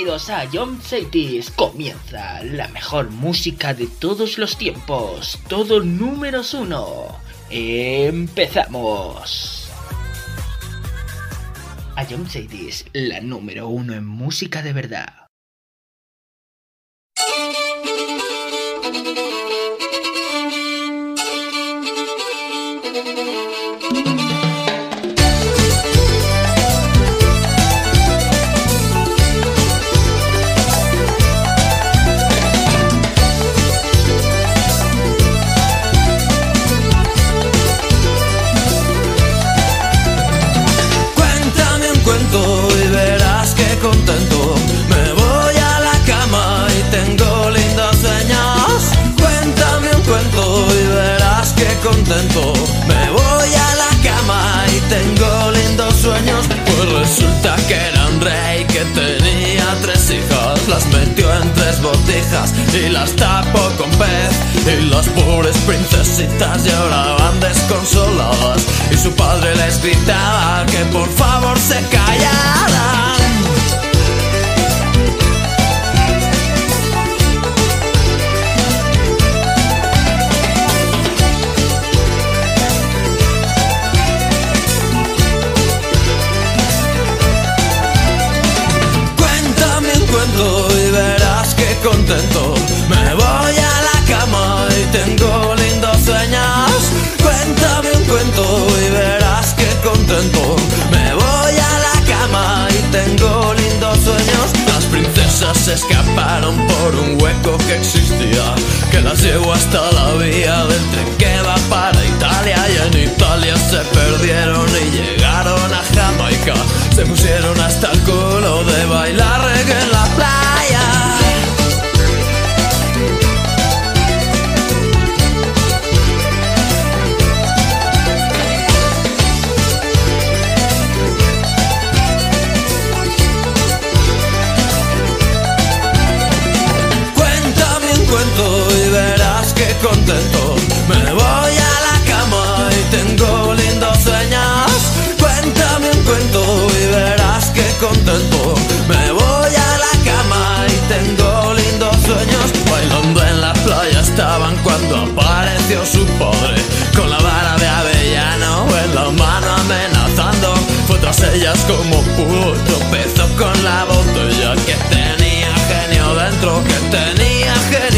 Bienvenidos a John Cities. Comienza la mejor música de todos los tiempos. Todo números uno. Empezamos. A John Cities, la número uno en música de verdad. Tengo lindos sueños. Pues resulta que era un rey que tenía tres hijas, las metió en tres botijas y las tapó con pez. Y las pobres princesitas lloraban desconsoladas y su padre les gritaba que por favor se callaran. Contento me voy a la cama y tengo lindos sueños. Cuéntame un cuento y verás que contento me voy a la cama y tengo lindos sueños. Las princesas se escaparon por un hueco que existía que las llevó hasta la vía del tren que va para Italia y en Italia se perdieron y llegaron a Jamaica. Se pusieron hasta el culo de bailar reggae en la playa. Cuando apareció su padre con la vara de avellano en la mano amenazando. Fue tras ellas como pudo, tropezó con la botella que tenía genio dentro, que tenía genio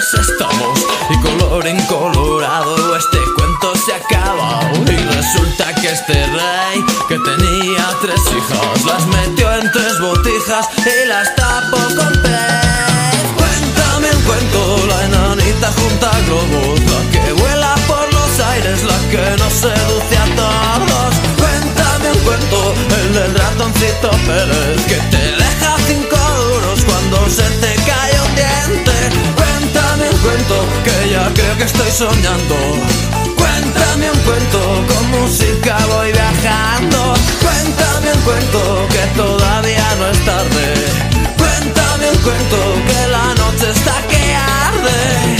felices estamos. Y color incolorado este cuento se acaba. Y resulta que este rey que tenía tres hijas las metió en tres botijas y las tapó con pez. Cuéntame un cuento, la enanita junta globos, la que vuela por los aires, la que nos seduce a todos. Cuéntame un cuento, el del ratoncito Pérez, que te deja cinco duros cuando se te cuento, que ya creo que estoy soñando. Cuéntame un cuento, con música voy viajando. Cuéntame un cuento, que todavía no es tarde. Cuéntame un cuento, que la noche está que arde.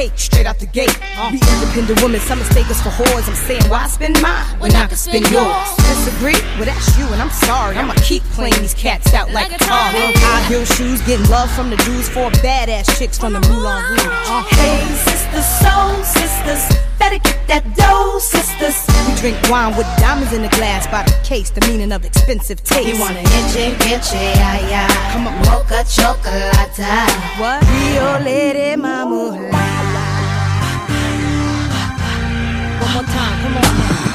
cake straight out the gate. We independent women, some mistake us for whores. I'm saying, why spend mine when I can spend yours? Disagree? Well, that's you, and I'm sorry. I'ma keep playing these cats out like, Like a car. High heel shoes, getting love from the dudes, four badass chicks from the Moulin Rouge. Uh, Hey, sisters, soul sisters, better get that dough, sisters. we drink wine with diamonds in the glass by the case, the meaning of expensive taste. You want an itchy, itchy, yeah, yeah. Come on. Mocha chocolate. What? Rio Lady Mama. One more time, come on. Mama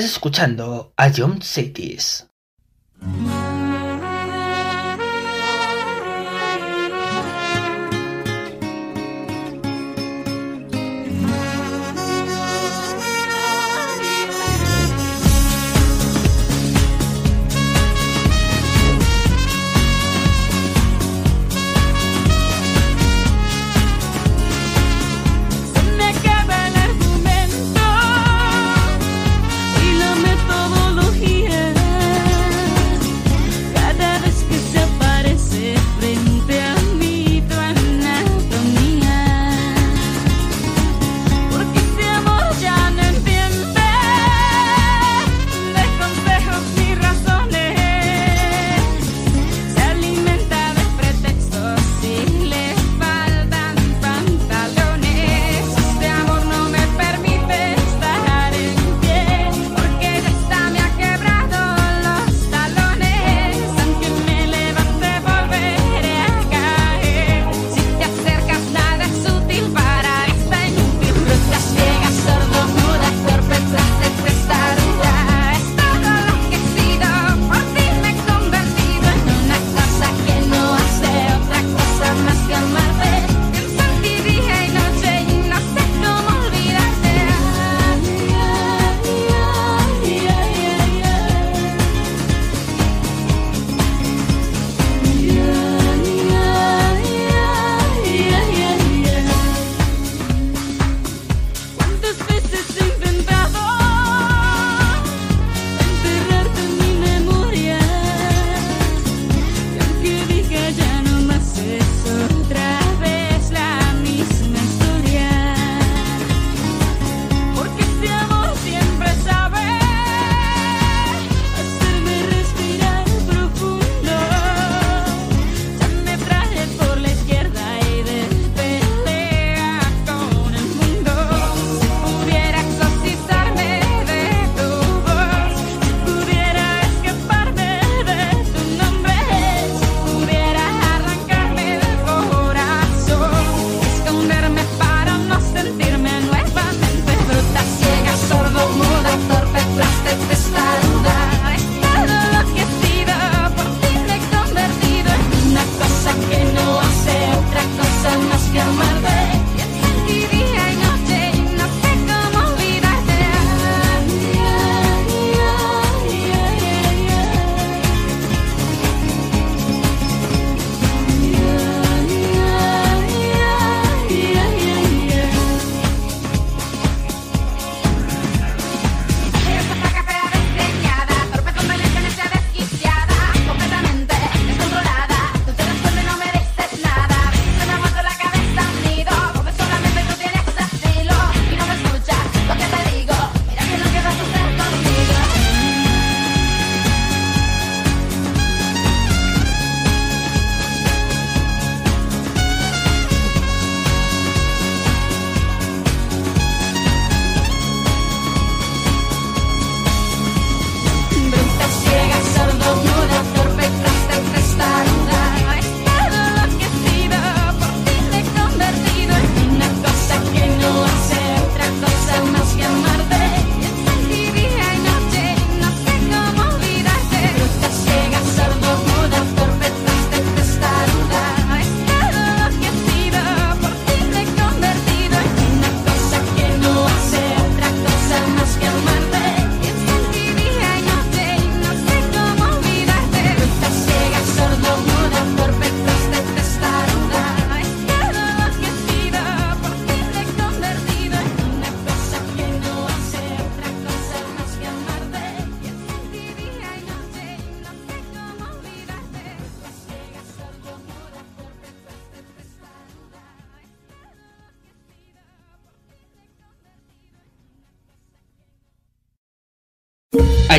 Estás escuchando a John Cities.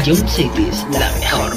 Young Cities, la mejor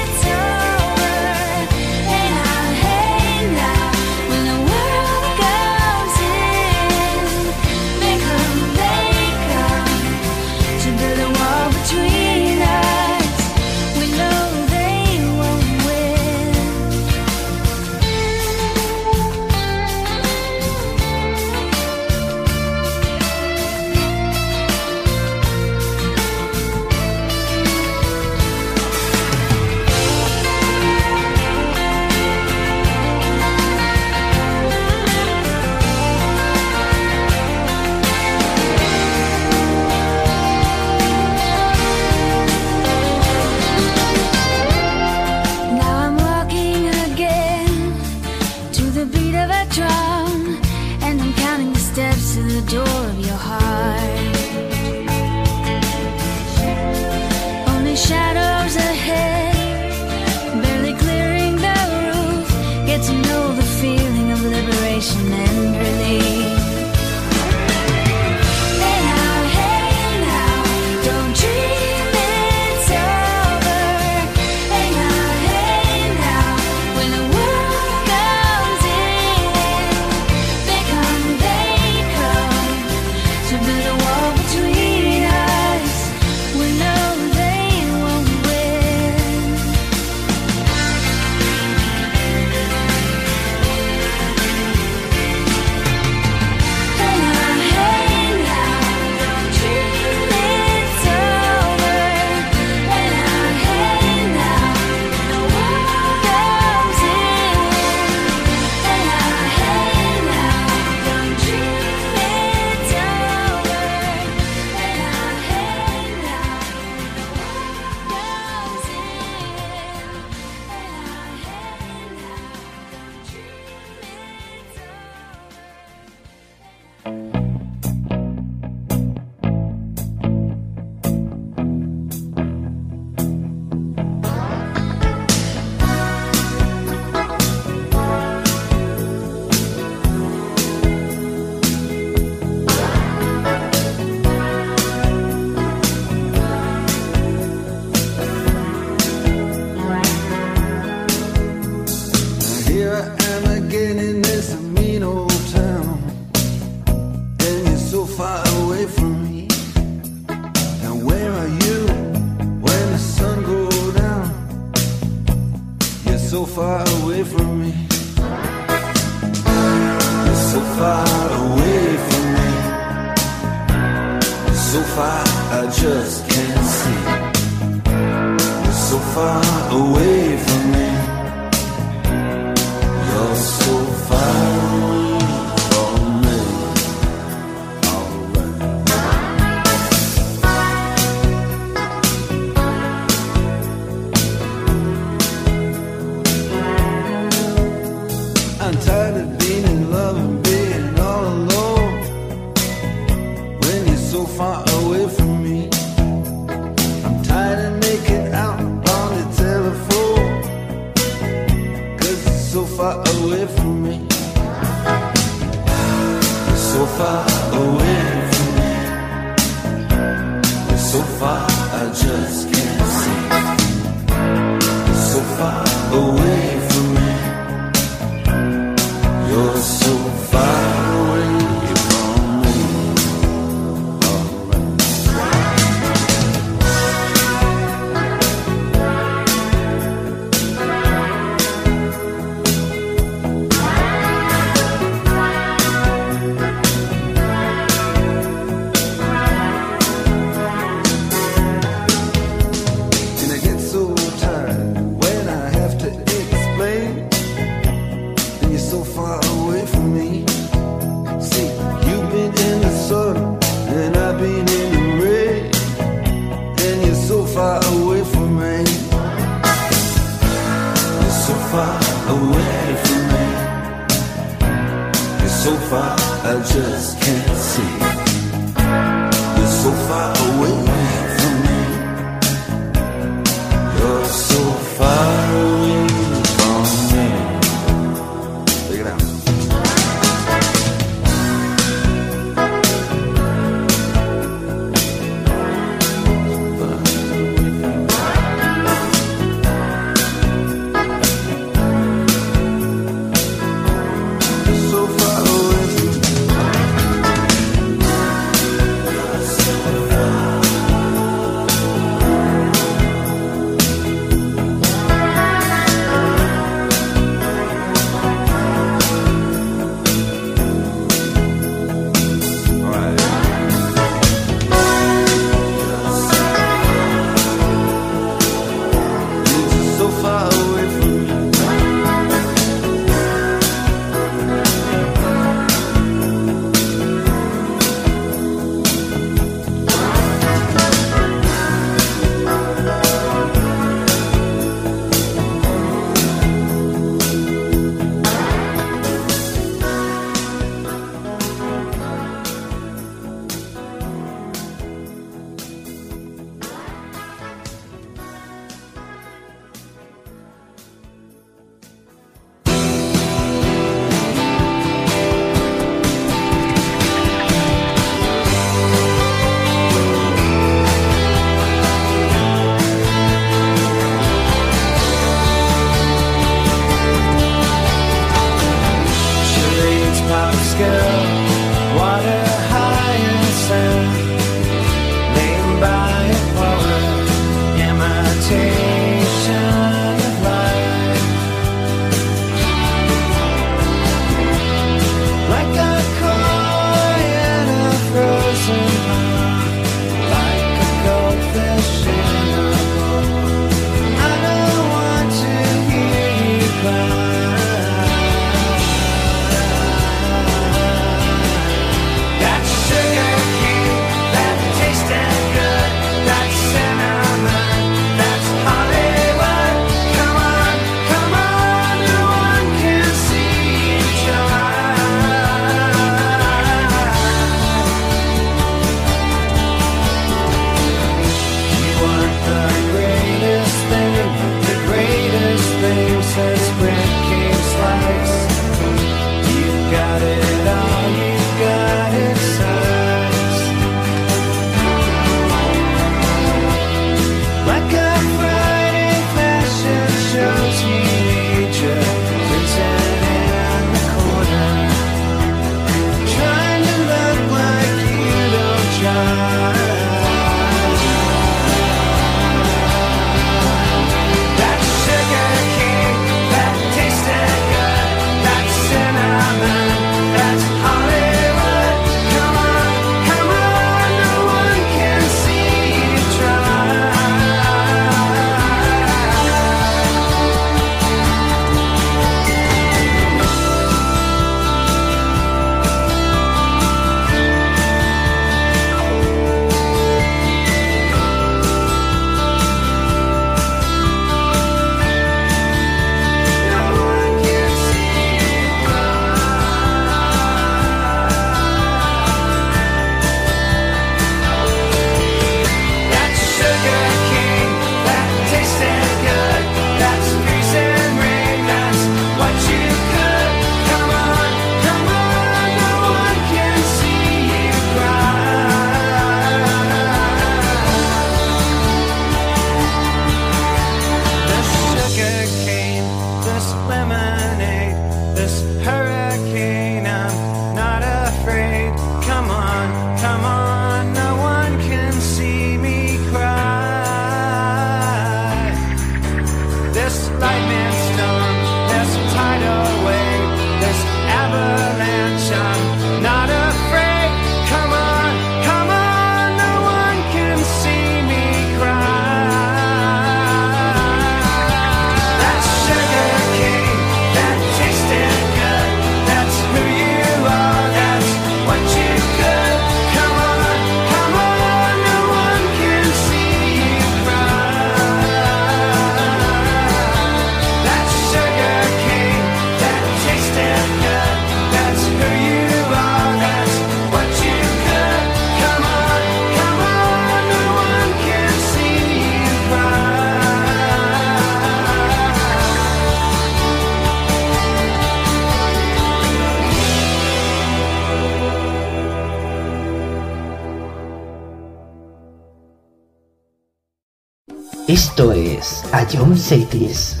Rádio Home Sapiens.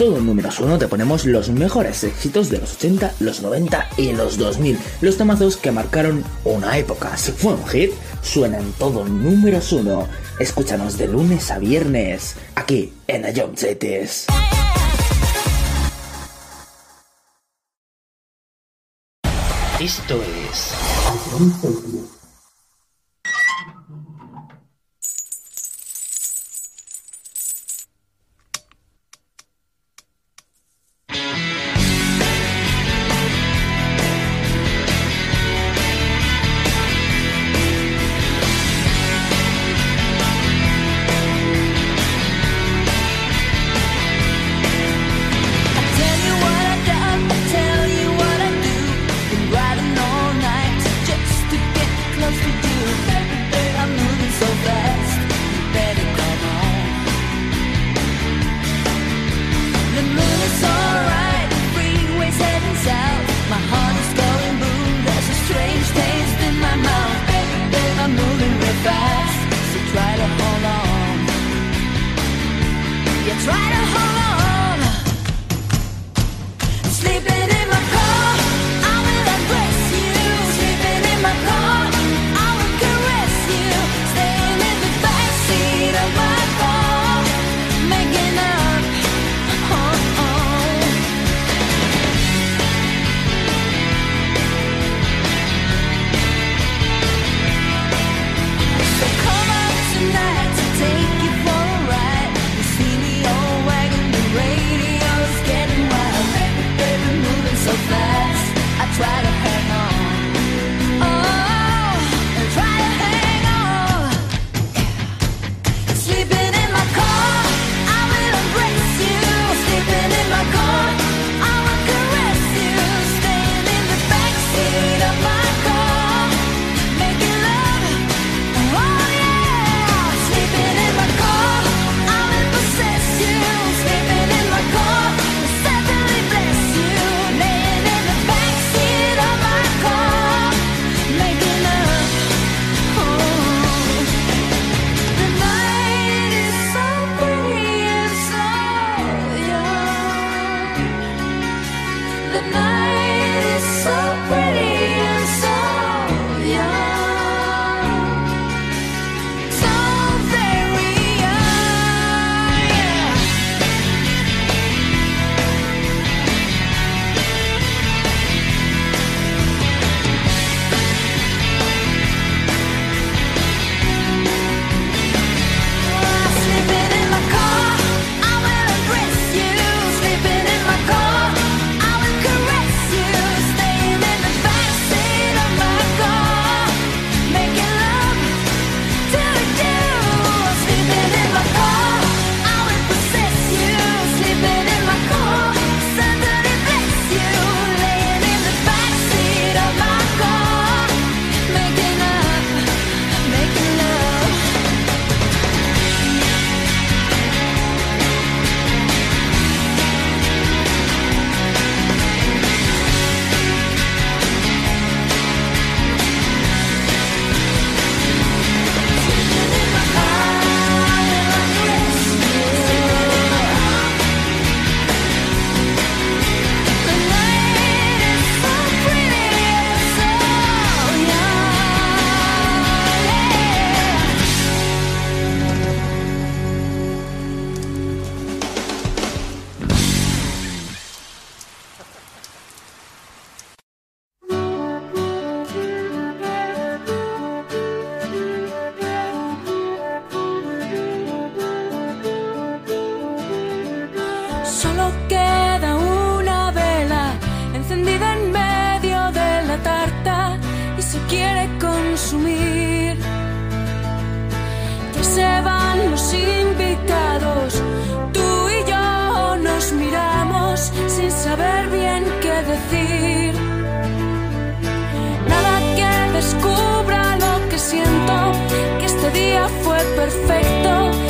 todo números 1 te ponemos los mejores éxitos de los 80, los 90 y los 2000. Los tamazos que marcaron una época. Si fue un hit, suenan todo números 1. Escúchanos de lunes a viernes, aquí en Ayom Cities. Esto es... quiere consumir. Ya se van los invitados, tú y yo nos miramos sin saber bien qué decir. Nada que descubra lo que siento, que este día fue perfecto.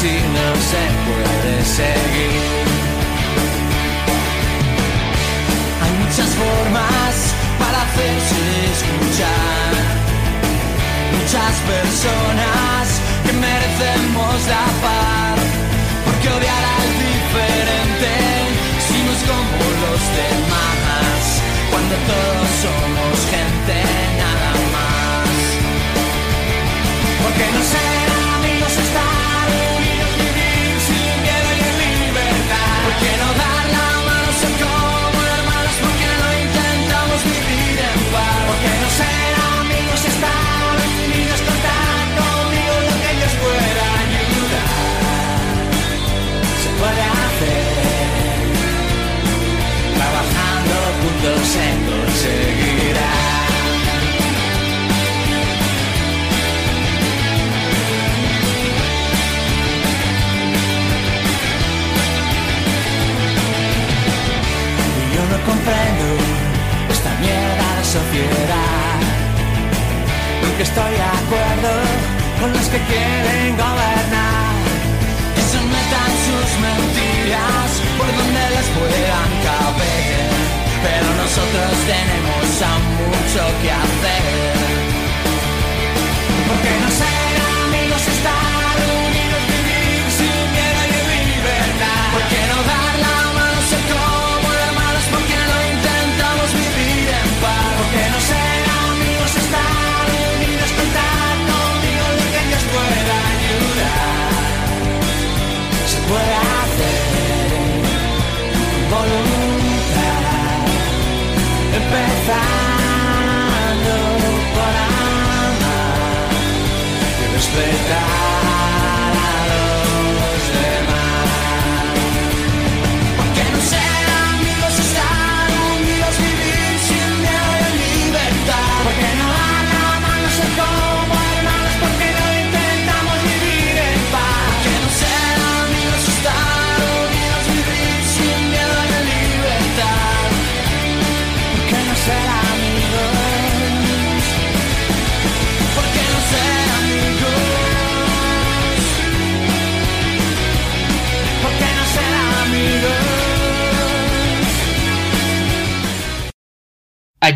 seen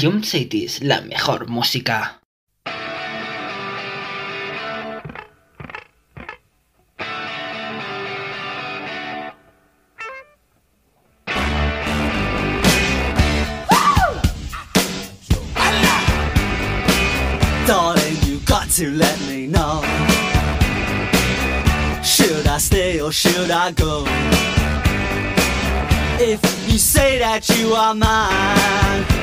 Jump Cities, la mejor música. You got to let me know. Should I stay or should I go? If you say that you are mine.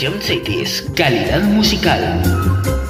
Ion Cities, calidad musical.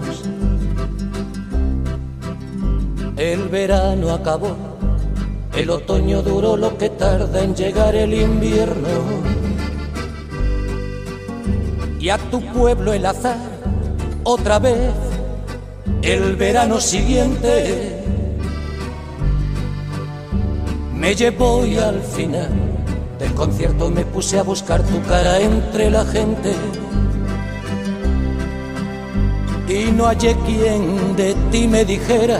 El verano acabó, el otoño duró lo que tarda en llegar el invierno. Y a tu pueblo el azar, otra vez, el verano siguiente, me llevó y al final del concierto me puse a buscar tu cara entre la gente. Y no hallé quien de ti me dijera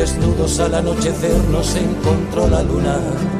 Desnudos al anochecer nos encontró la luna.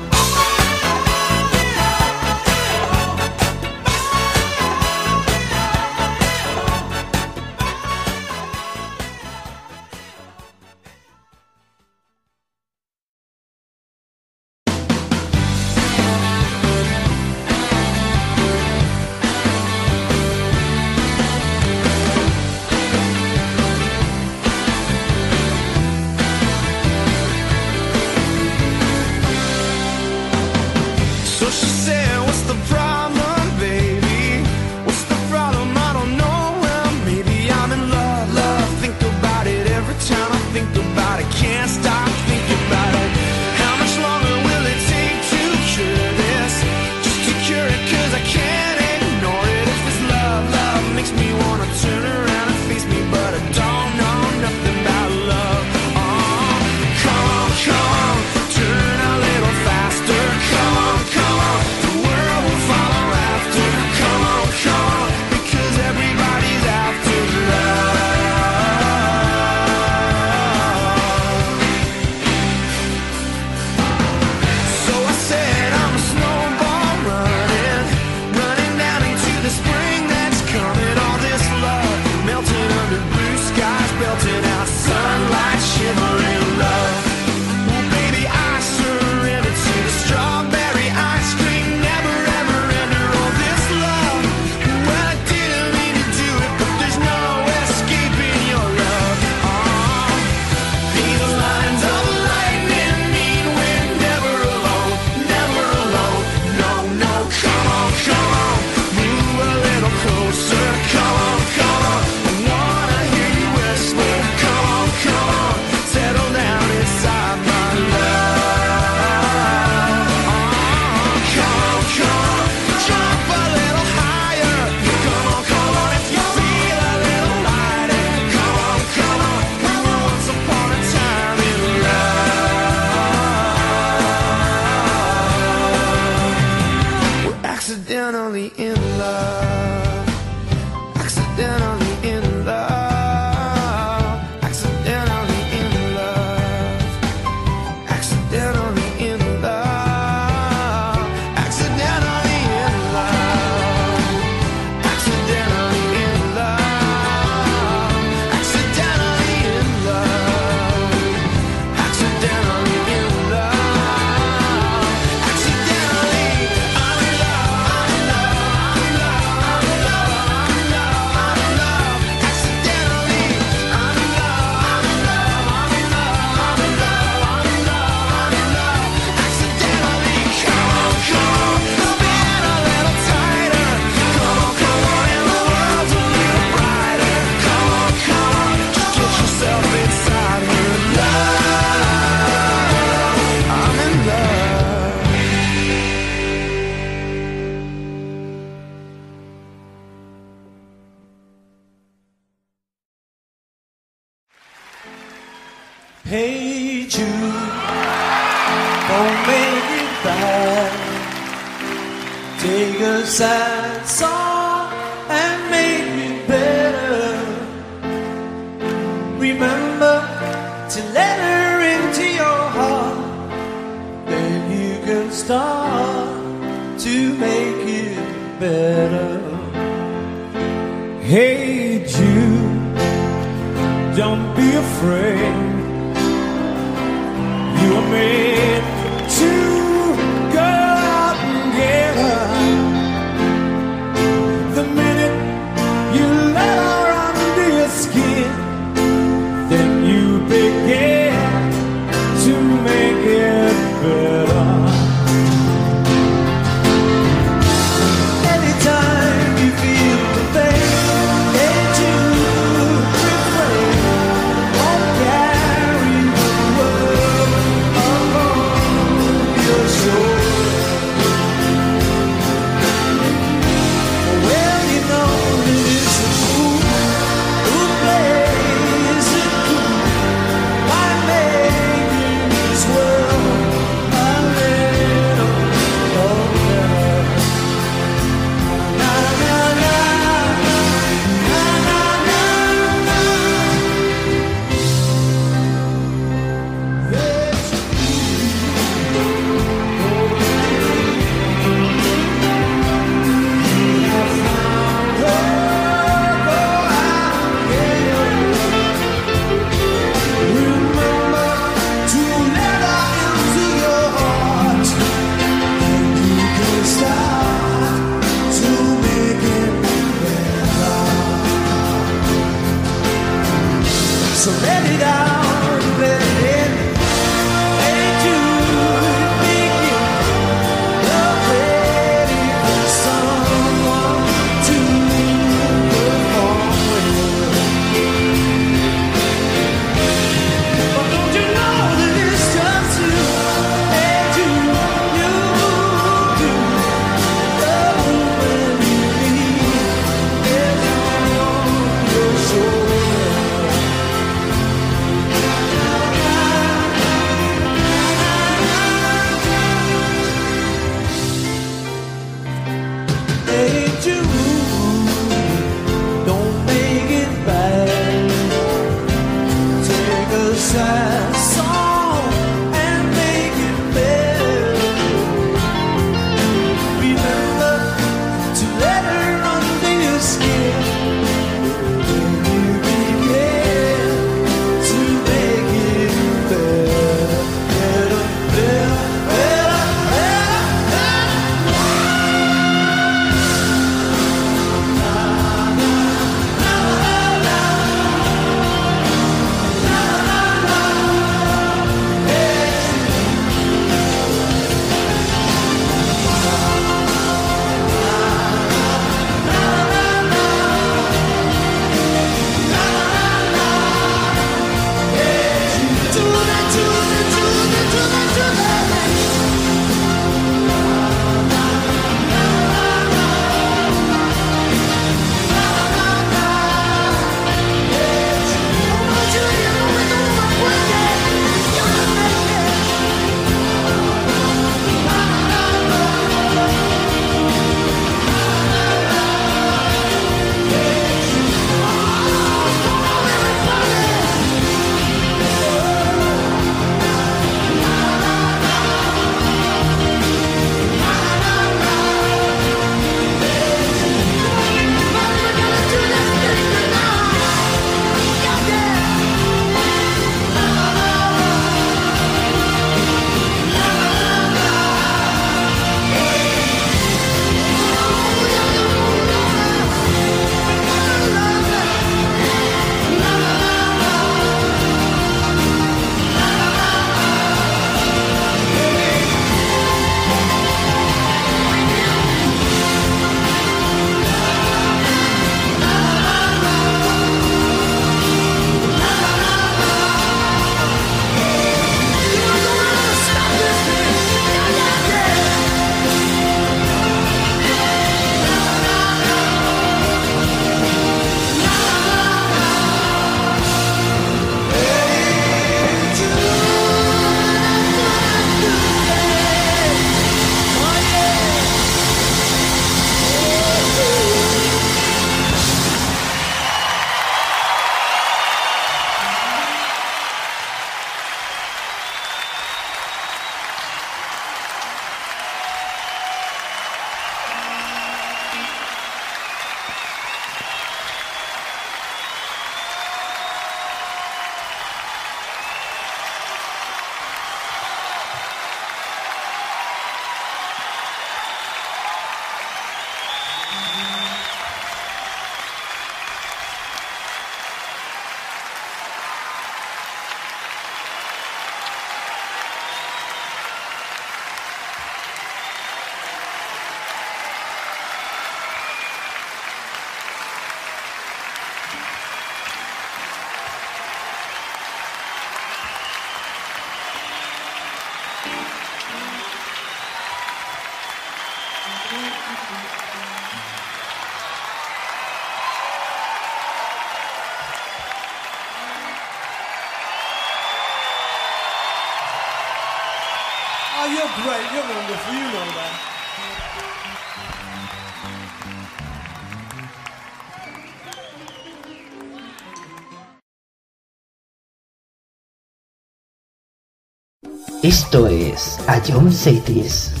Esto es A John Cities.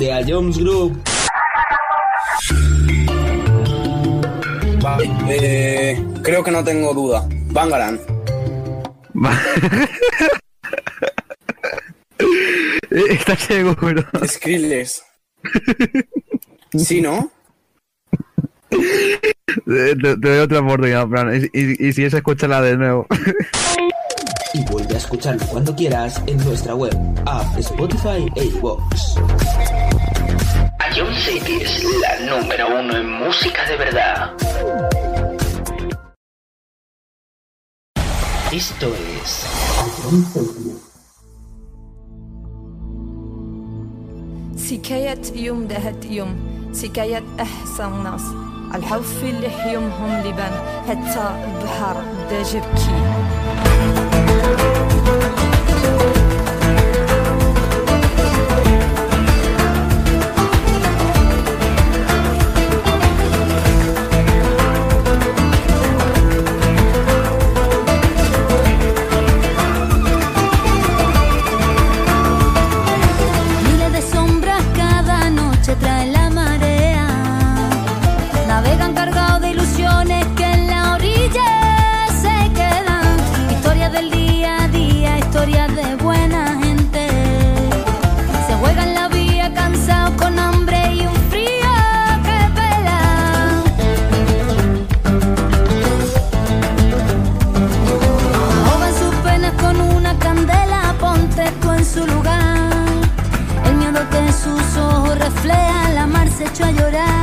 de A Jones Group. Eh, creo que no tengo duda. Bangaran. Eh, está seguro. Skrillex. ¿Sí, no? Eh, te, doy otra oportunidad, Fran. Y, y, y si es, escúchala de nuevo. y vuelve a escucharlo cuando quieras en nuestra web, app, Spotify e A John Cities, la número uno en música de verdad. Esto es سكاية يوم دهت يوم سكاية أحسن ناس الحوف اللي حيومهم لبان حتى البحر بدا جبكي hecho a llorar.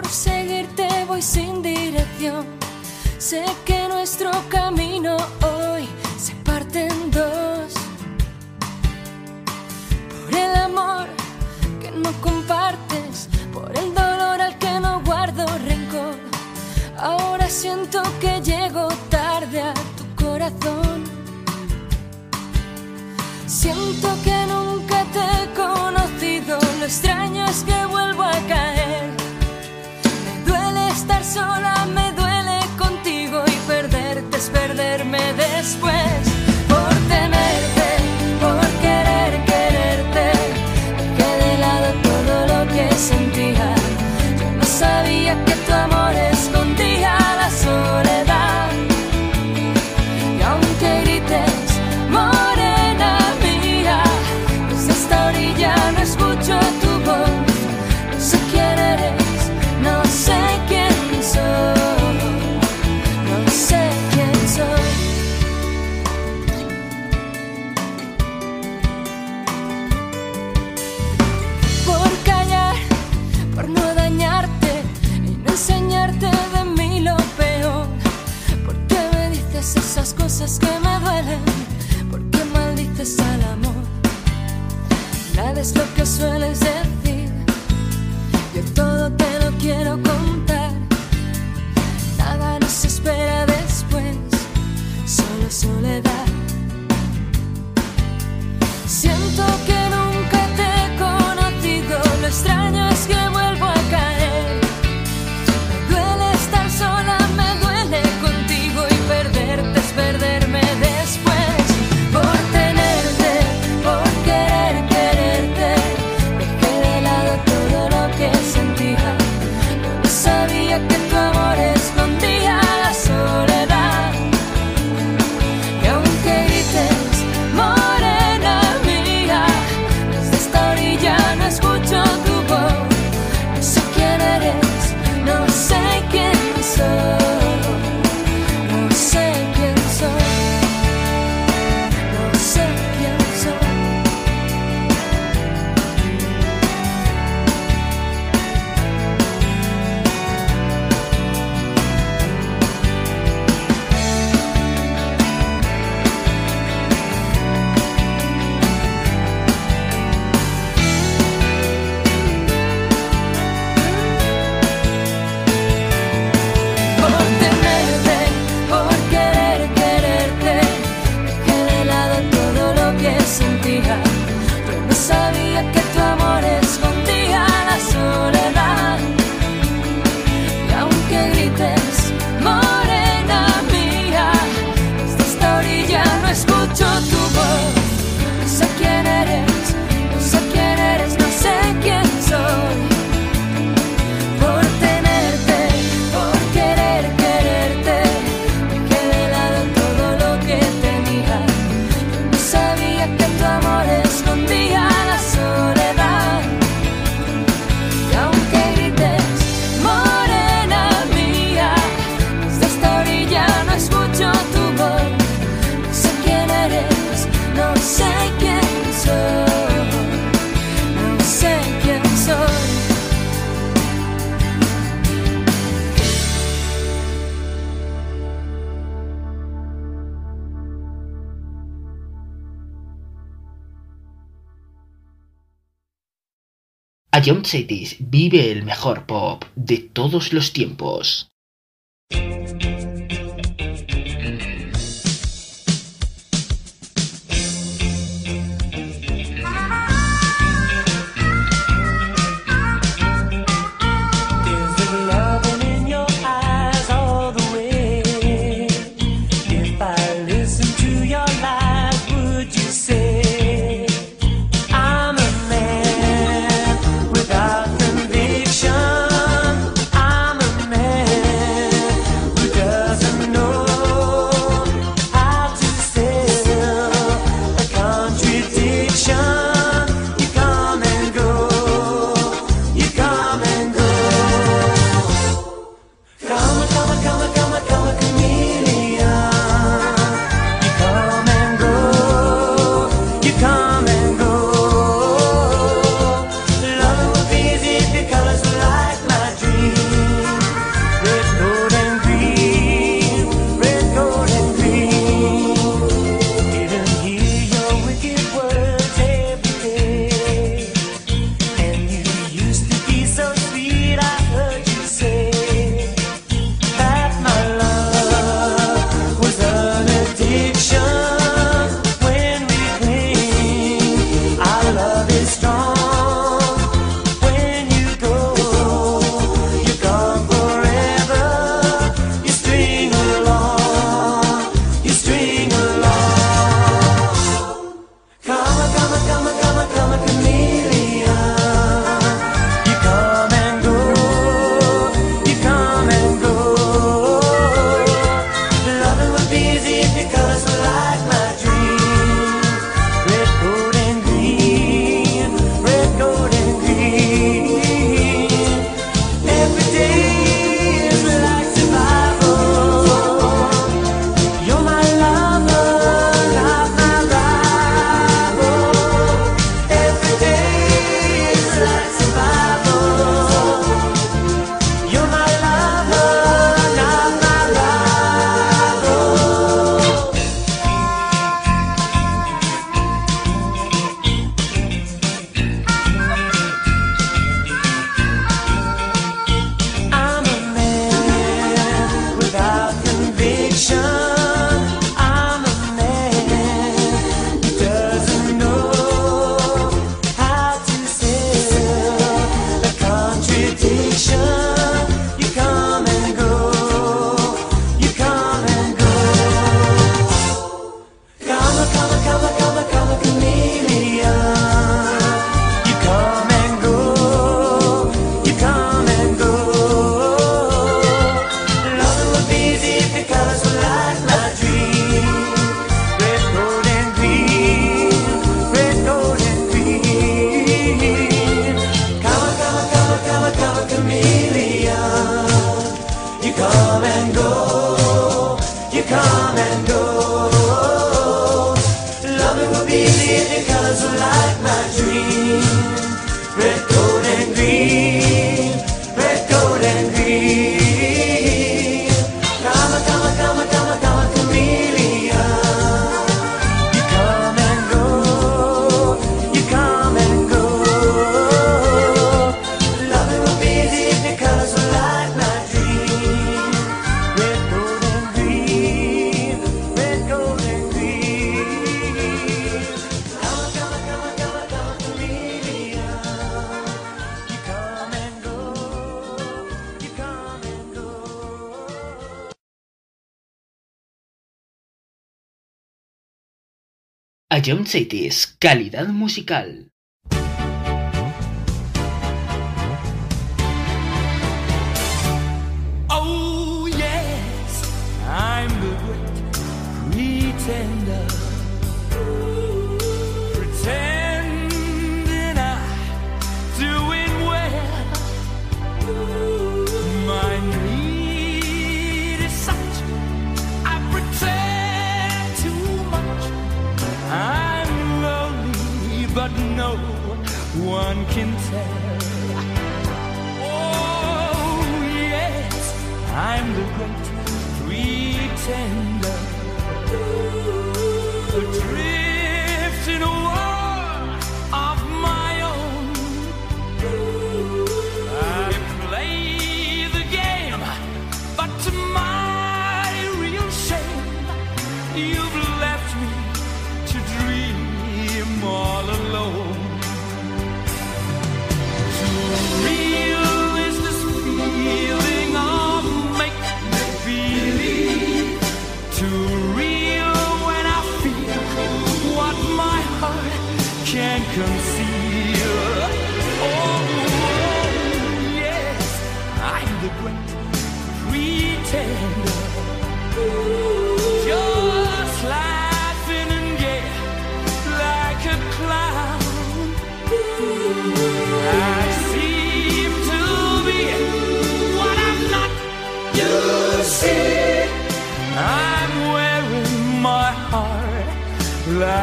Por seguirte voy sin dirección. Sé que nuestro camino hoy se parte en dos. Por el amor que no compartes, por el dolor al que no guardo rencor. Ahora siento que llego tarde a tu corazón. Siento que nunca te he conocido, lo extraño es que vuelvo. después. des lo que suele ser. Young Cities vive el mejor pop de todos los tiempos. Ion City es calidad musical.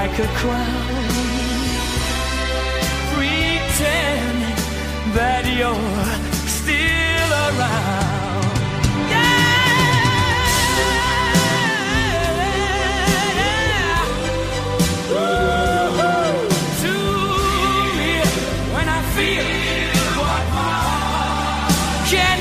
like a crown. Pretend that you're still around. Yeah. Ooh, when I feel what my heart can.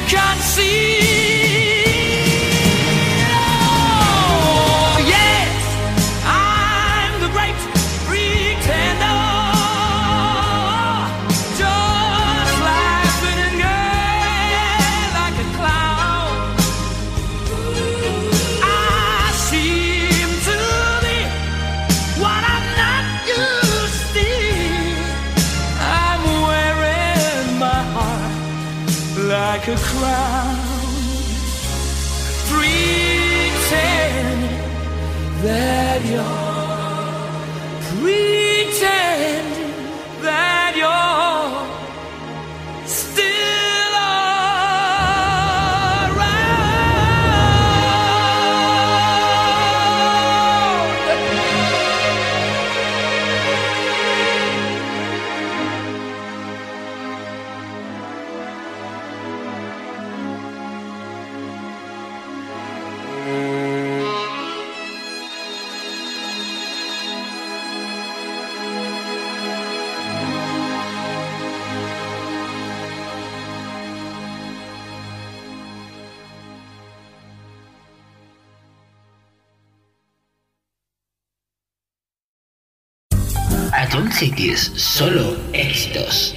City es solo éxitos.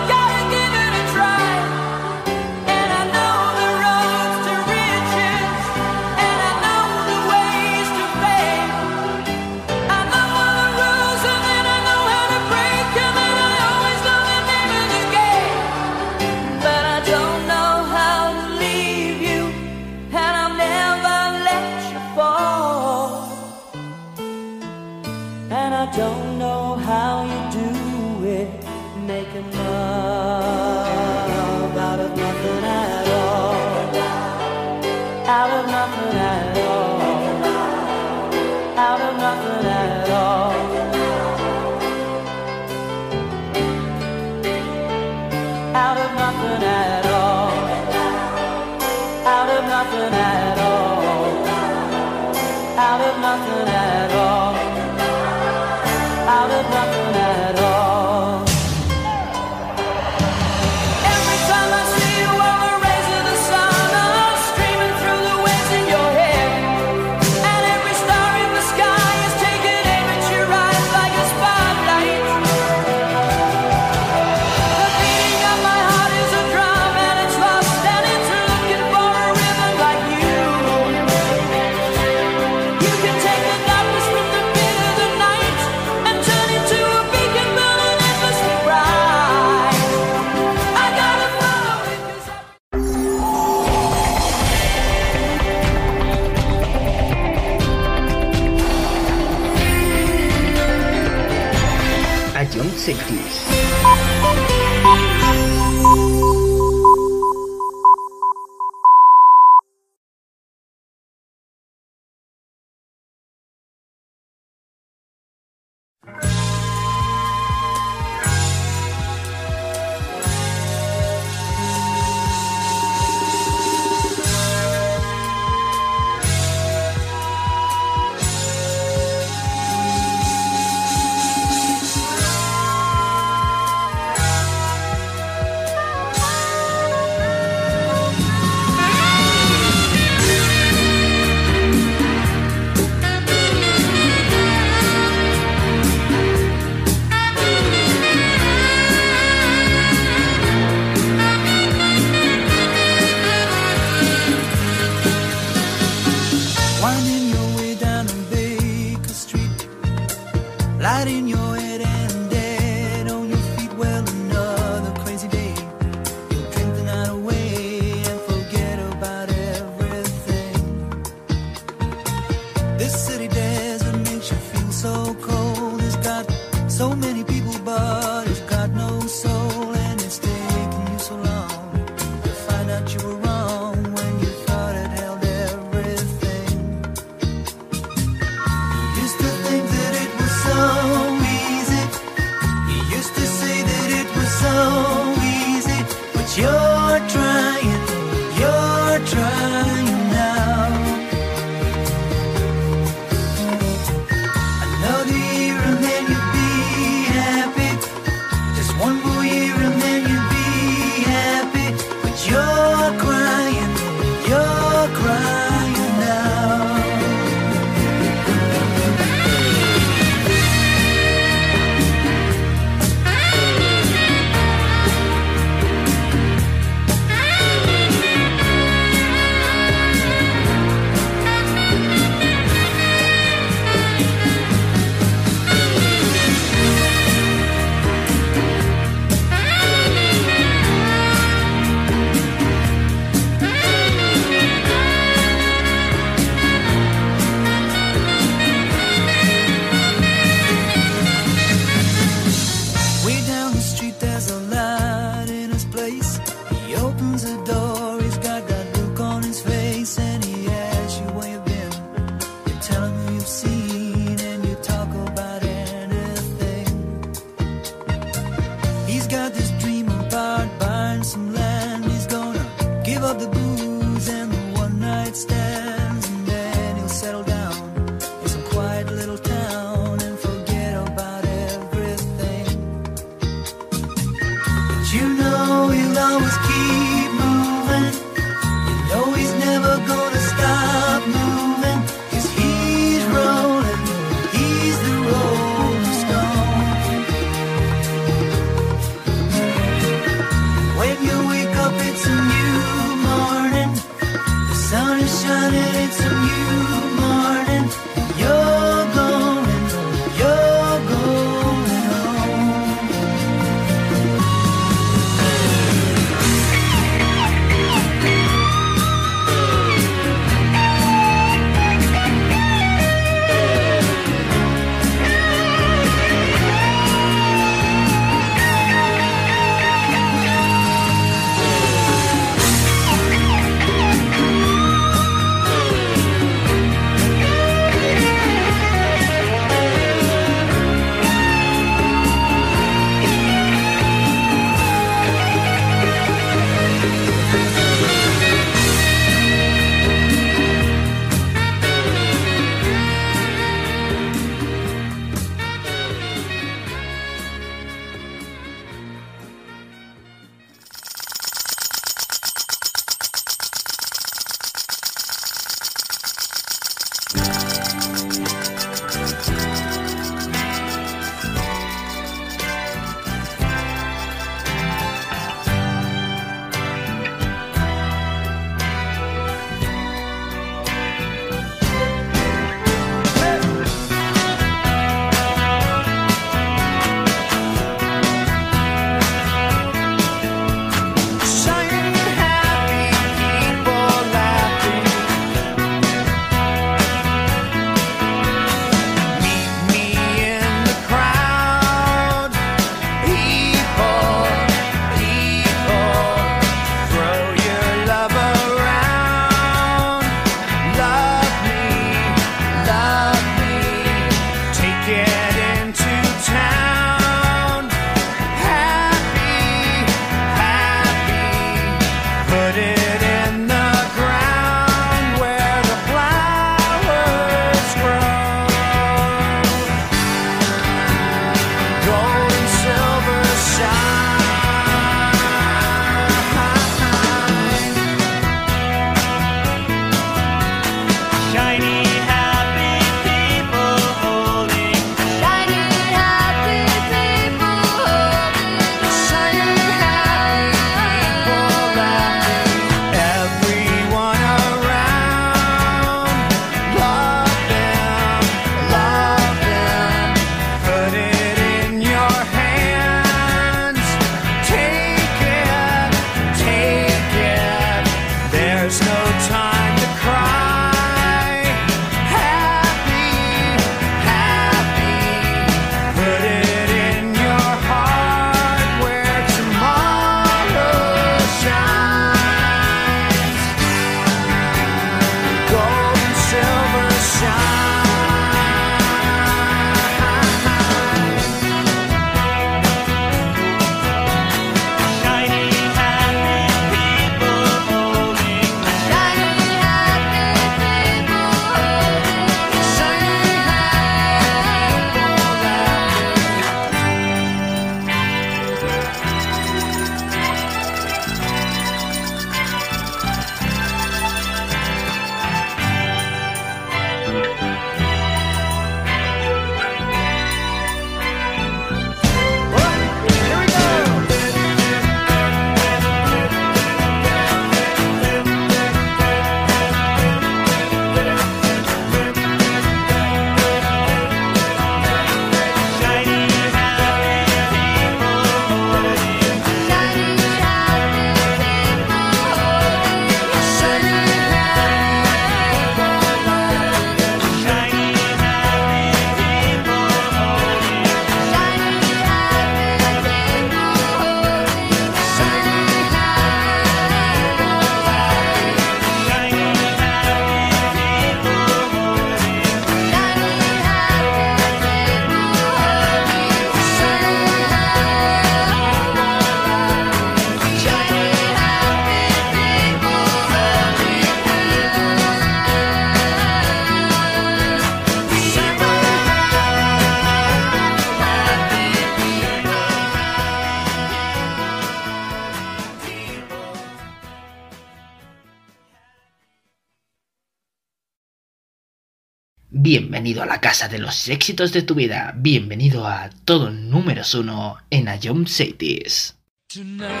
Bienvenido a la casa de los éxitos de tu vida. Bienvenido a todo número uno en Ayom Cities. Tonight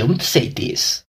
eu não sei disso.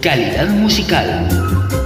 Calidad musical.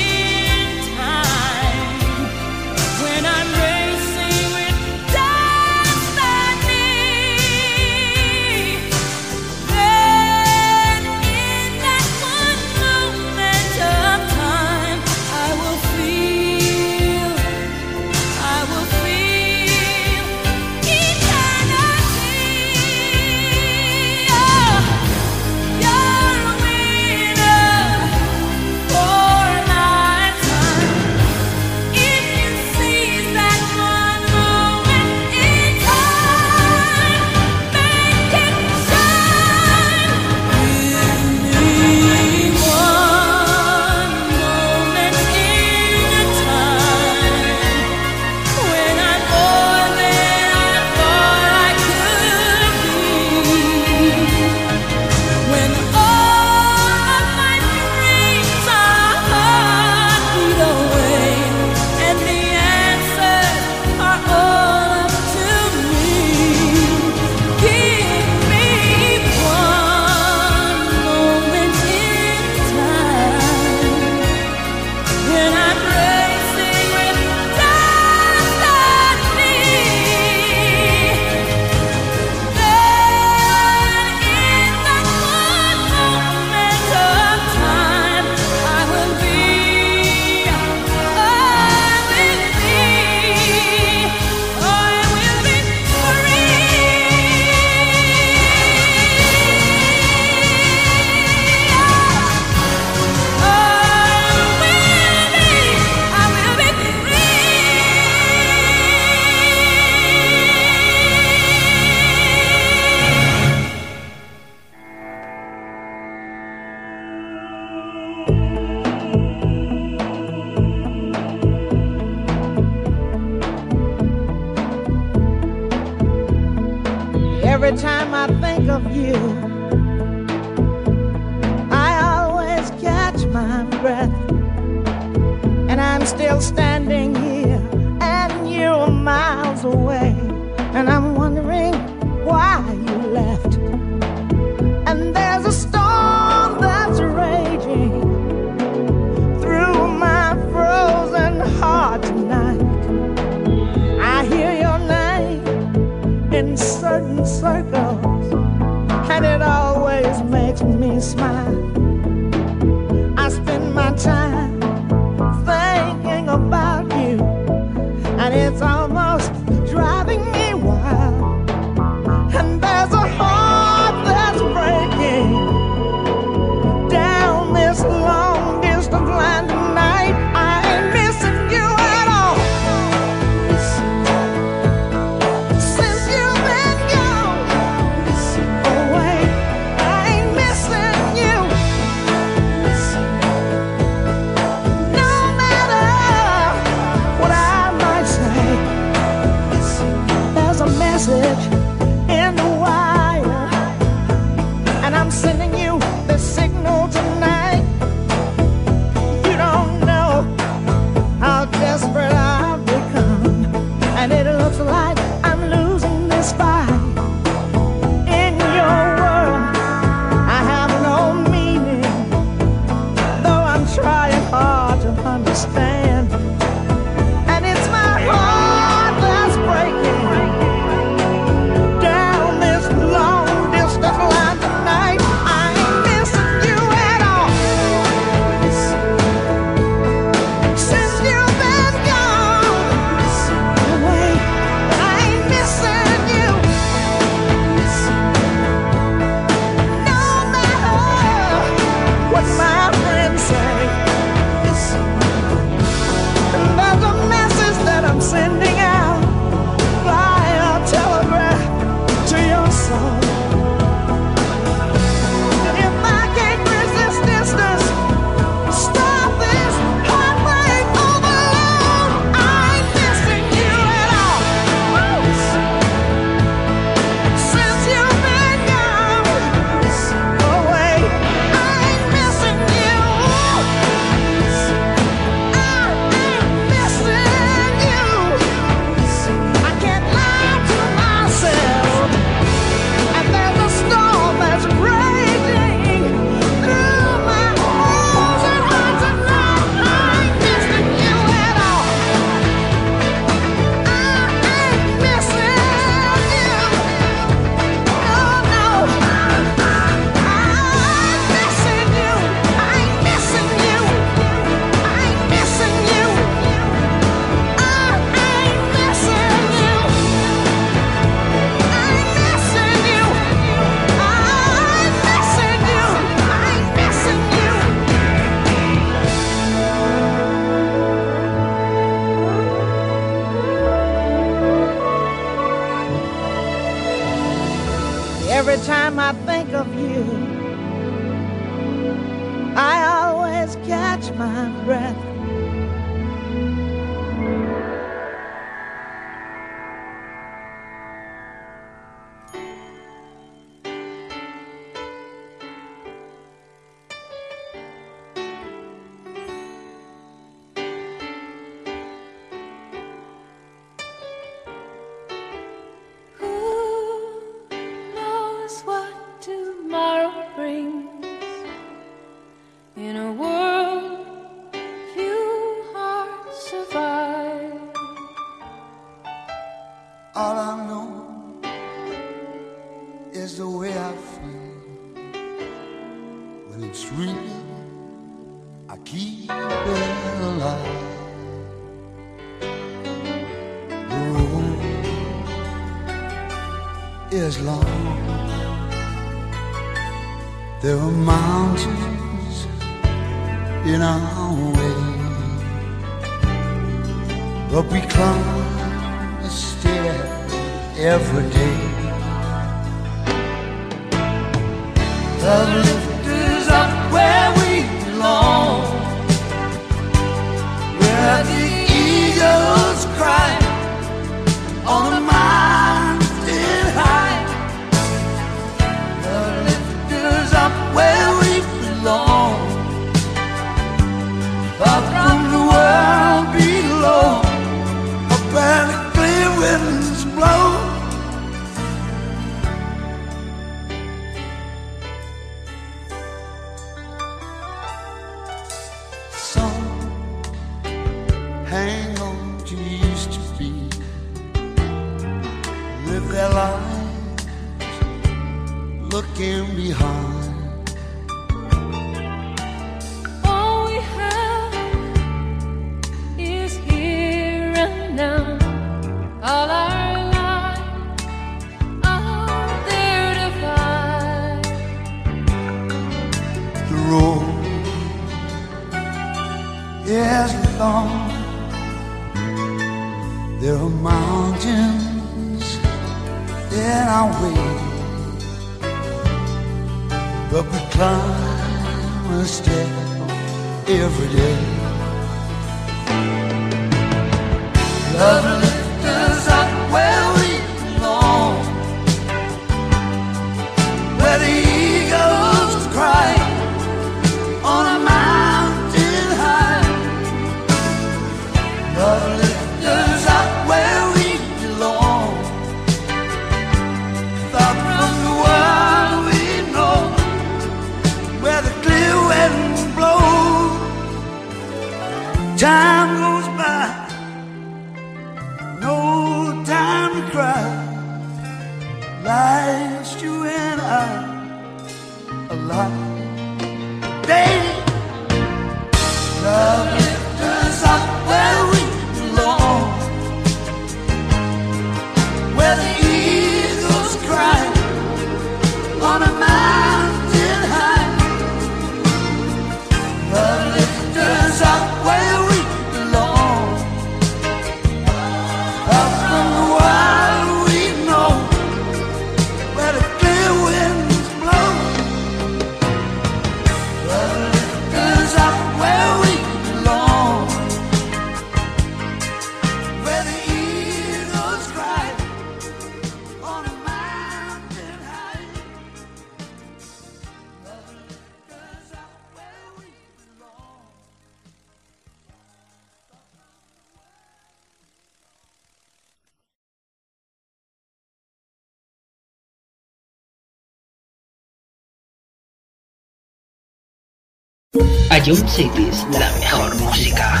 Ion Cities, la mejor música.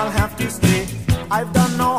I'll have to stay. I've done no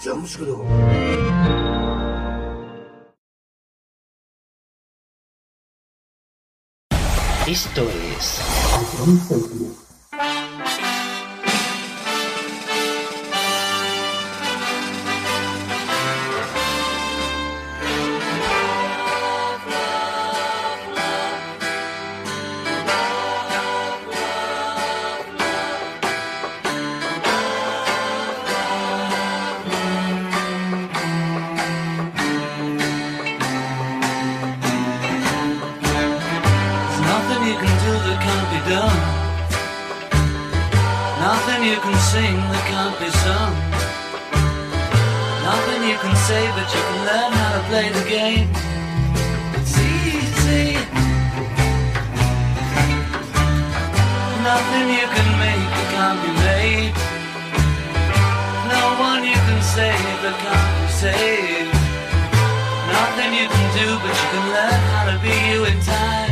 Jones Group. Esto es... nothing you can make that can't be made. No one you can save that can't be saved. Nothing you can do, but you can learn how to be you in time.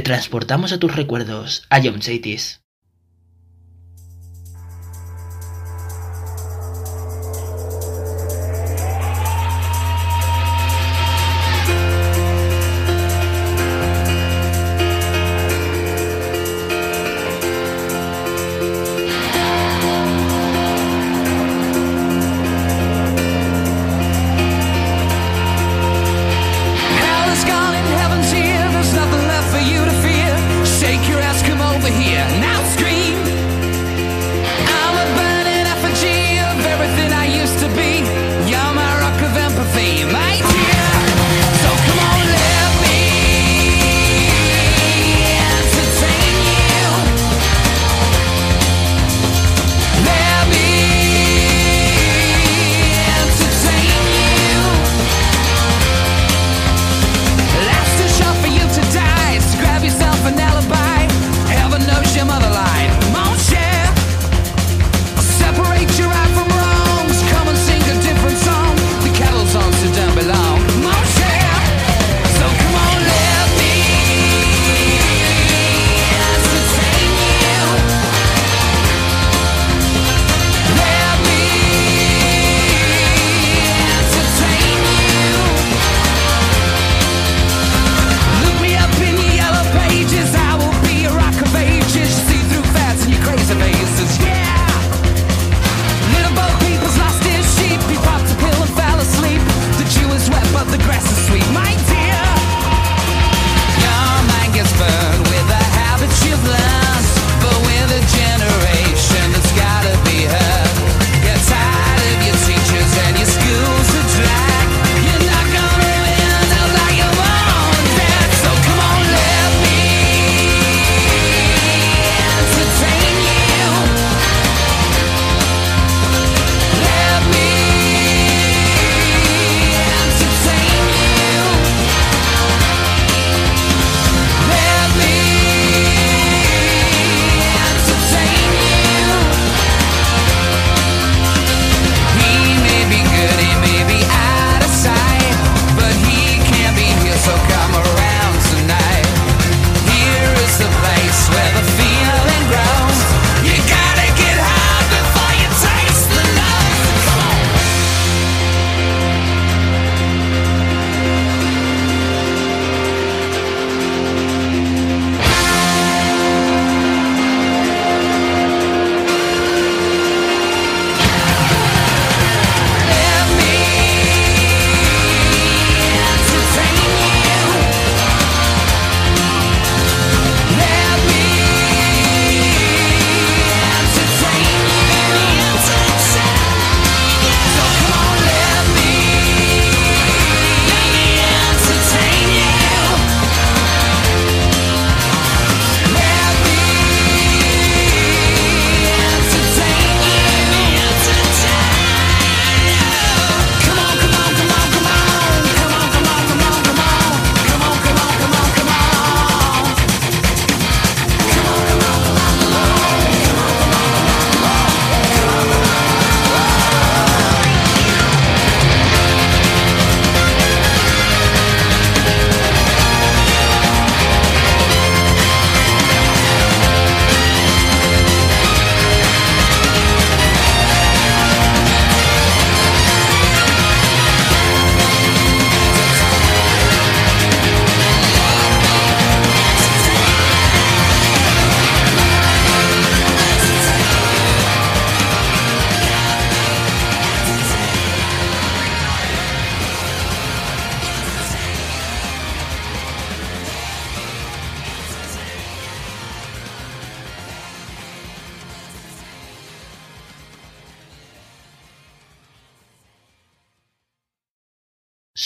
Te transportamos a tus recuerdos, a John Chaitis.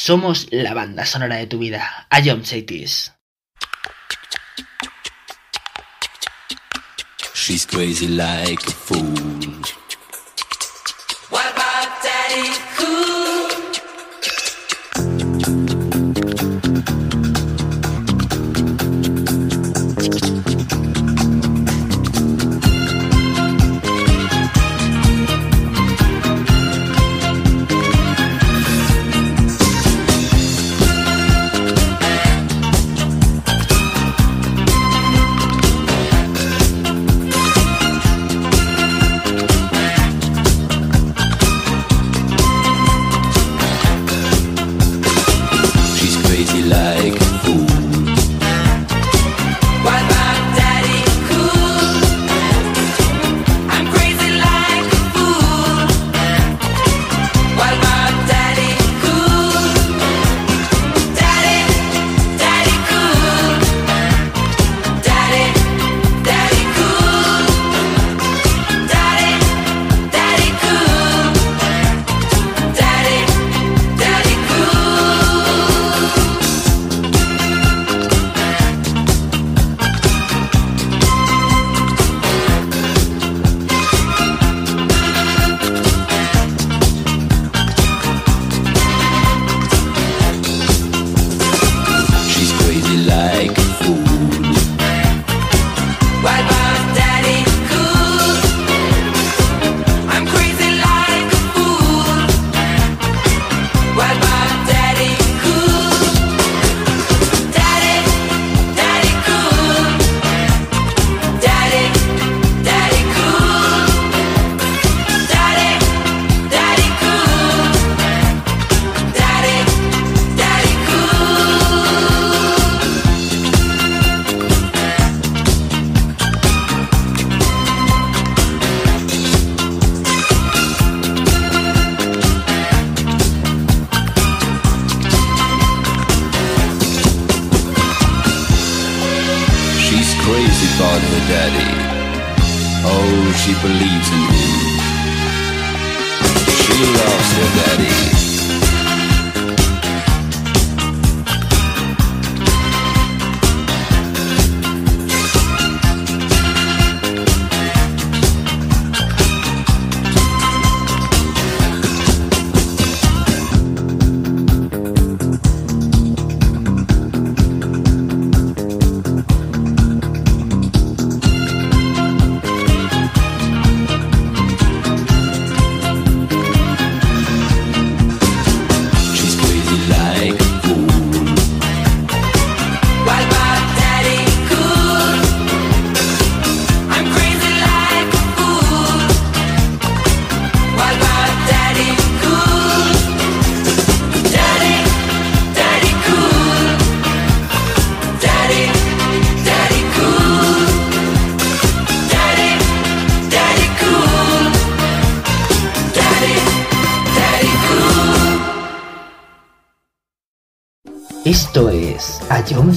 Somos la banda sonora de tu vida. I am Chaitis. She's crazy like a fool.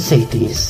say.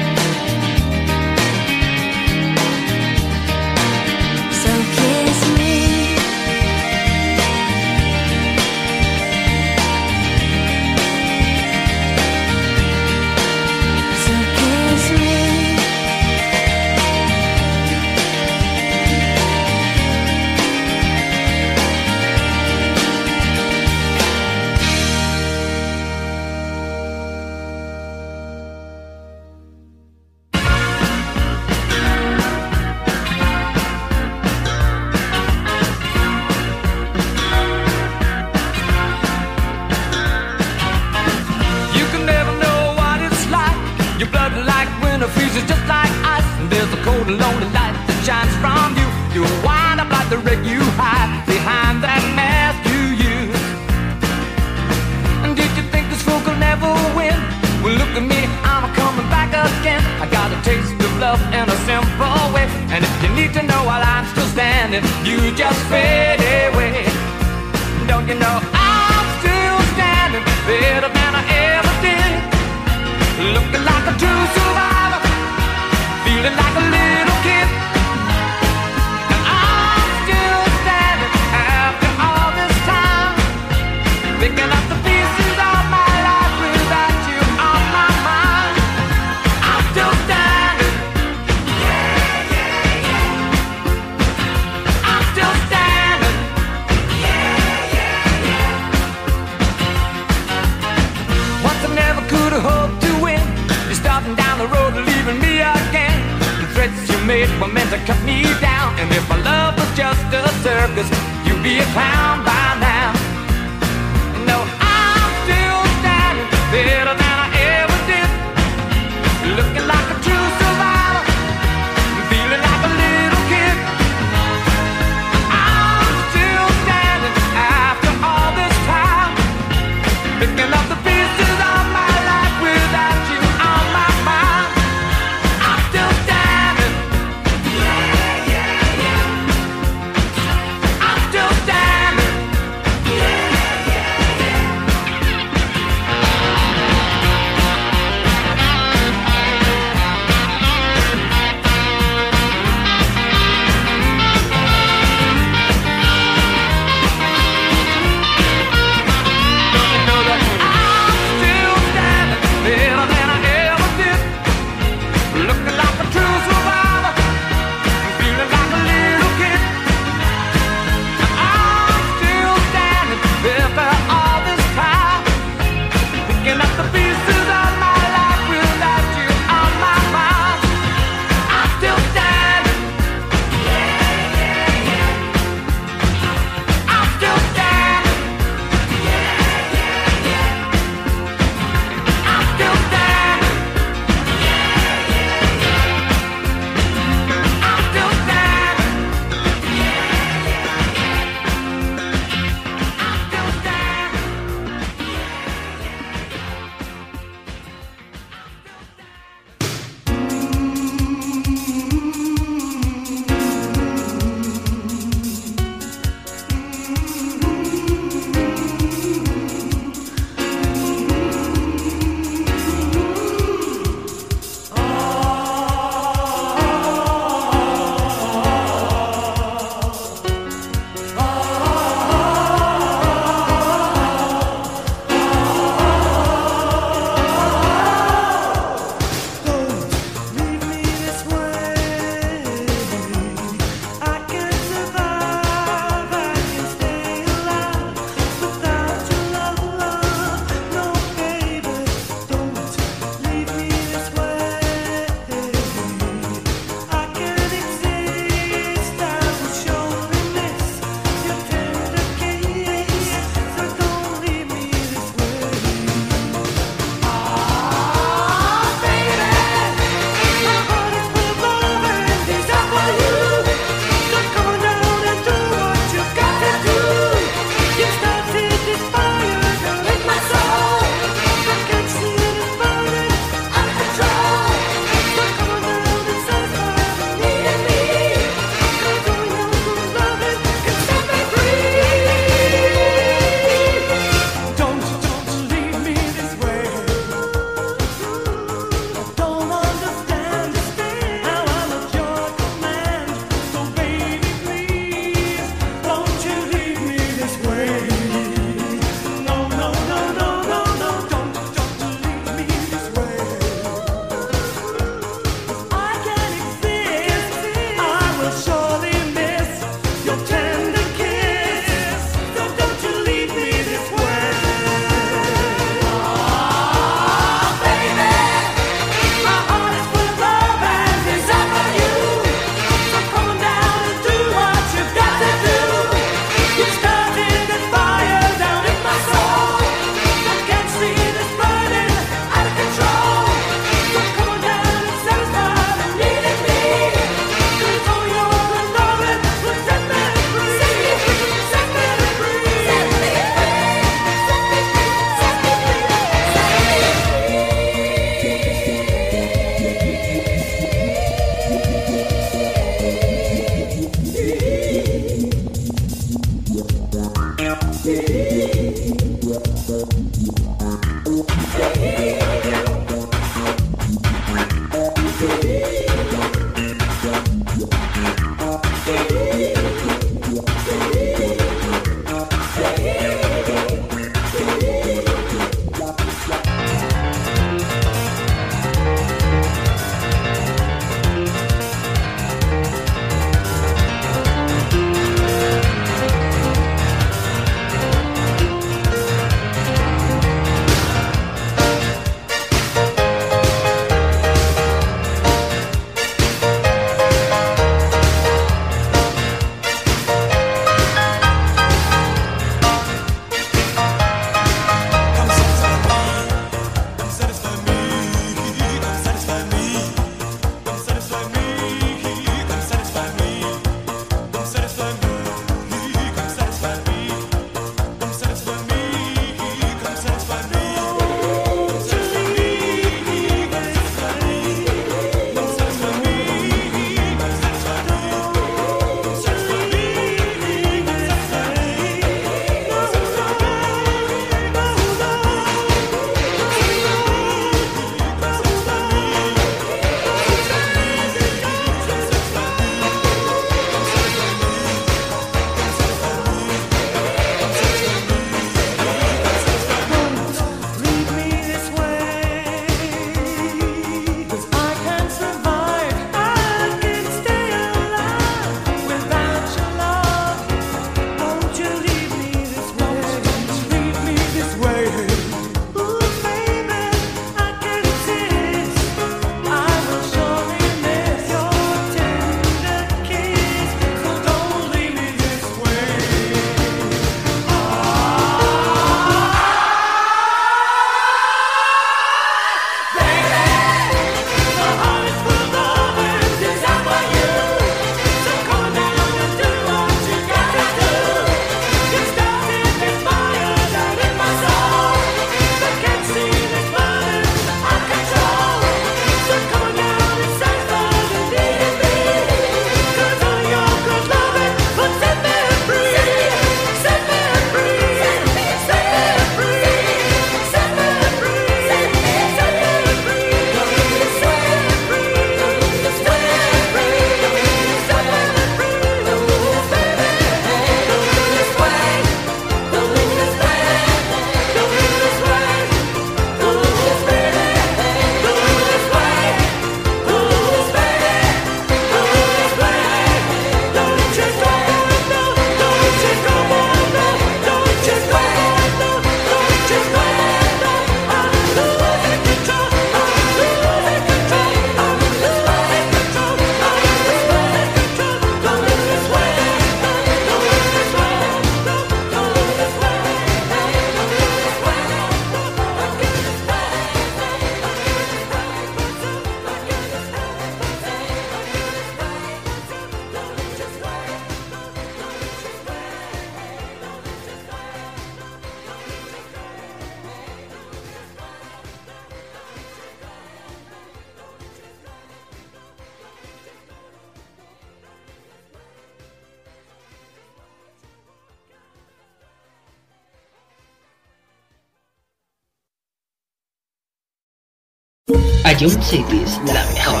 Ion Cities, la mejor.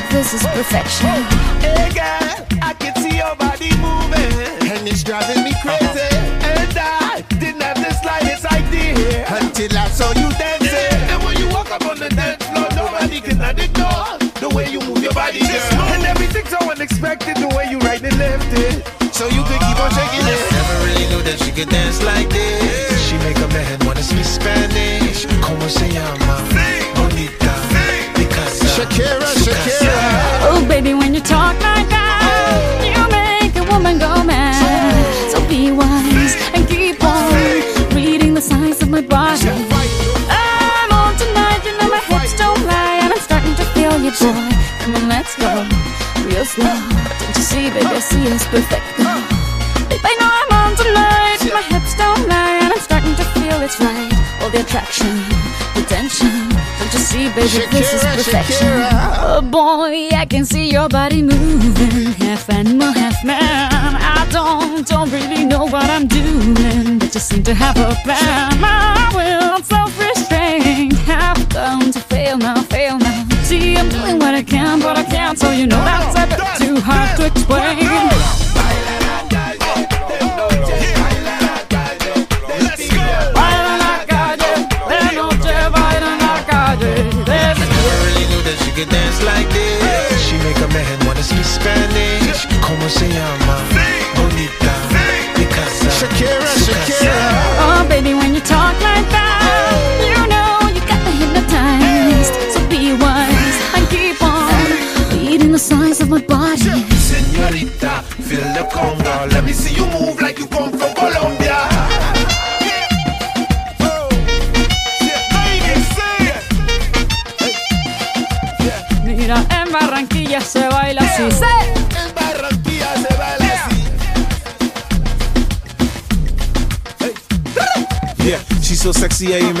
that this is perfection. Hey girl, I can see your body moving, and it's driving me crazy. And I didn't have the slightest idea until I saw you dancing. Yeah. And when you walk up on the dance floor, nobody can ignore the way you move your body, girl. And everything's so unexpected, the way you right and left it, so you could keep on shaking it. Never really knew that she could dance like this. Let's go. Real slow. Don't you see, baby, I see it's perfect. Babe, I know I'm on tonight. My hips don't lie, and I'm starting to feel it's right. All the attraction, the tension. Don't you see, baby, this is perfection. Oh boy, I can see your body moving, half animal, half man. I don't, don't really know what I'm doing, but you seem to have a plan. My will, you know that's a bit too hard to explain.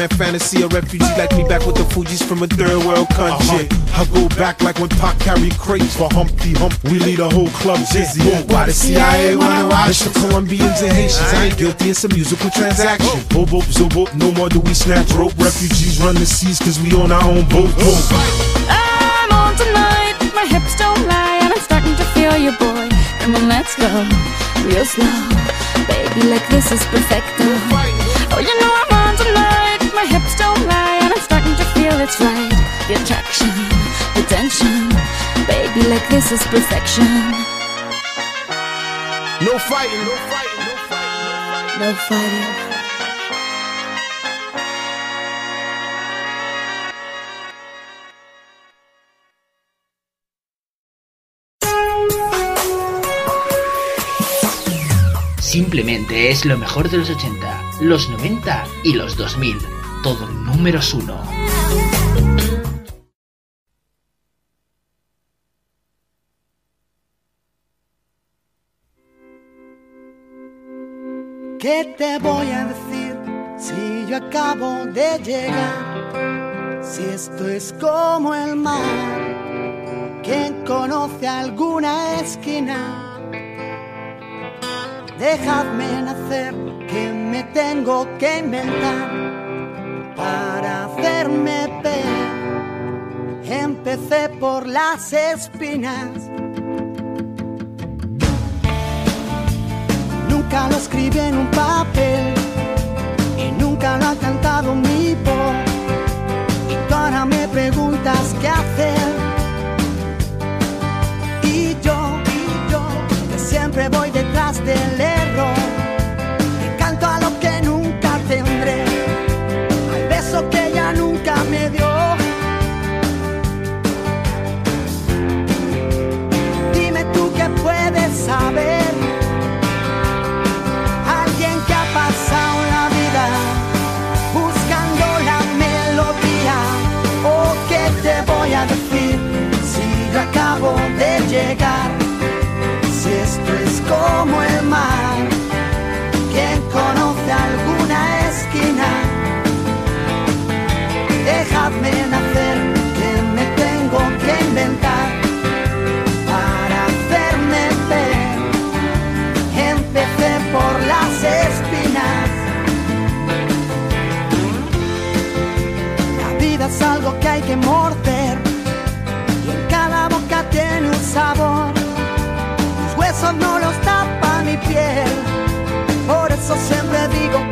Sexy, I am in fantasy. A refugee like me back with the Fuji's from a third world country. I go back like when Pac carried crates for Humpty Hump. We lead a whole club dizzy. Why the CIA wanna watch the Colombians and Haitians? I ain't guilty, it's a musical transaction. Boop, boop, zoop, boop, no more do we snatch rope. Refugees run the seas cause we own our own boat. boat. I'm on tonight, my hips don't lie, and I'm starting to feel you, boy. Come on, let's go, real slow. Baby, like this is perfect. Oh, you know I'm on tonight, my lie, and I'm starting to feel it's right. The attraction, the tension. Baby, like this is perfection. No fighting, no fighting, no fighting. No fighting. Simplemente es lo mejor de los 80, los 90 y los 2000. Todo números uno. ¿Qué te voy a decir si yo acabo de llegar? Si esto es como el mar, ¿quién conoce alguna esquina? Dejadme nacer, que me tengo que inventar para hacerme ver. Empecé por las espinas. Nunca lo escribí en un papel y nunca lo ha cantado mi voz. Y ahora me preguntas qué hacer. Y yo, y yo, que siempre voy llegar? No los tapa mi piel, por eso siempre digo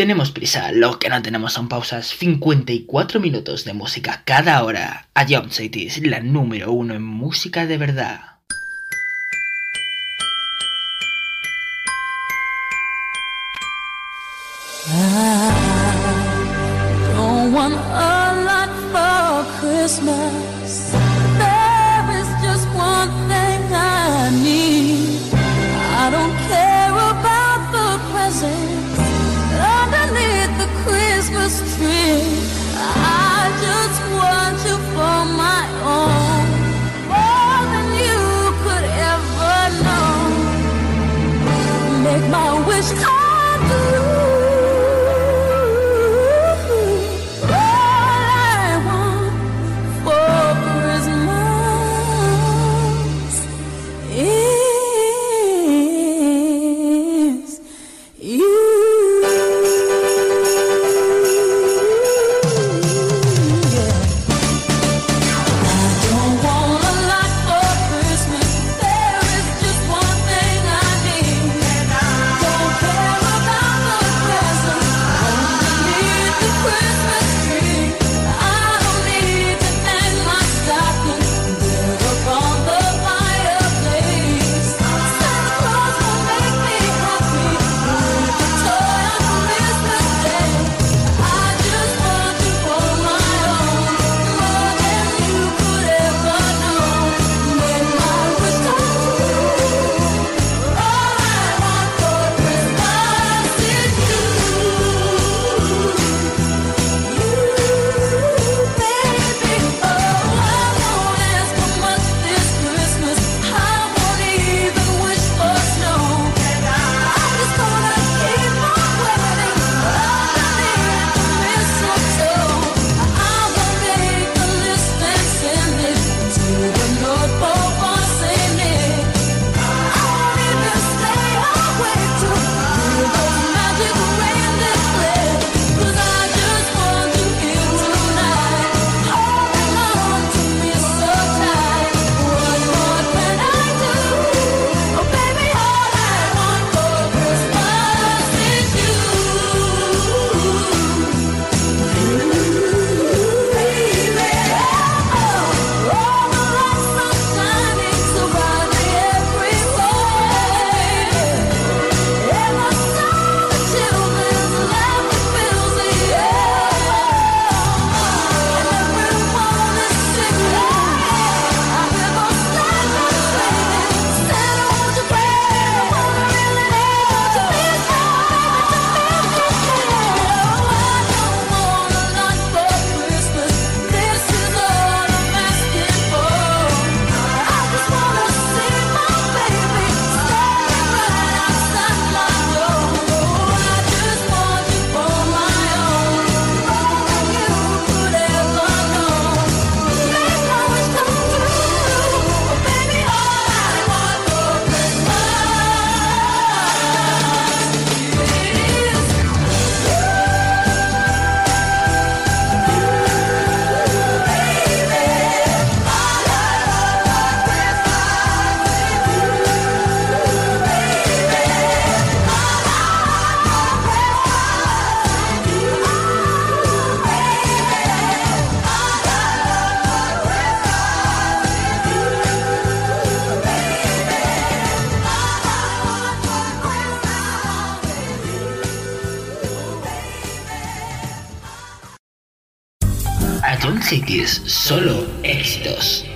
Tenemos prisa, lo que no tenemos son pausas. 54 minutos de música cada hora. A Jump Cities, la número uno en música de verdad. Magic Kids, solo éxitos.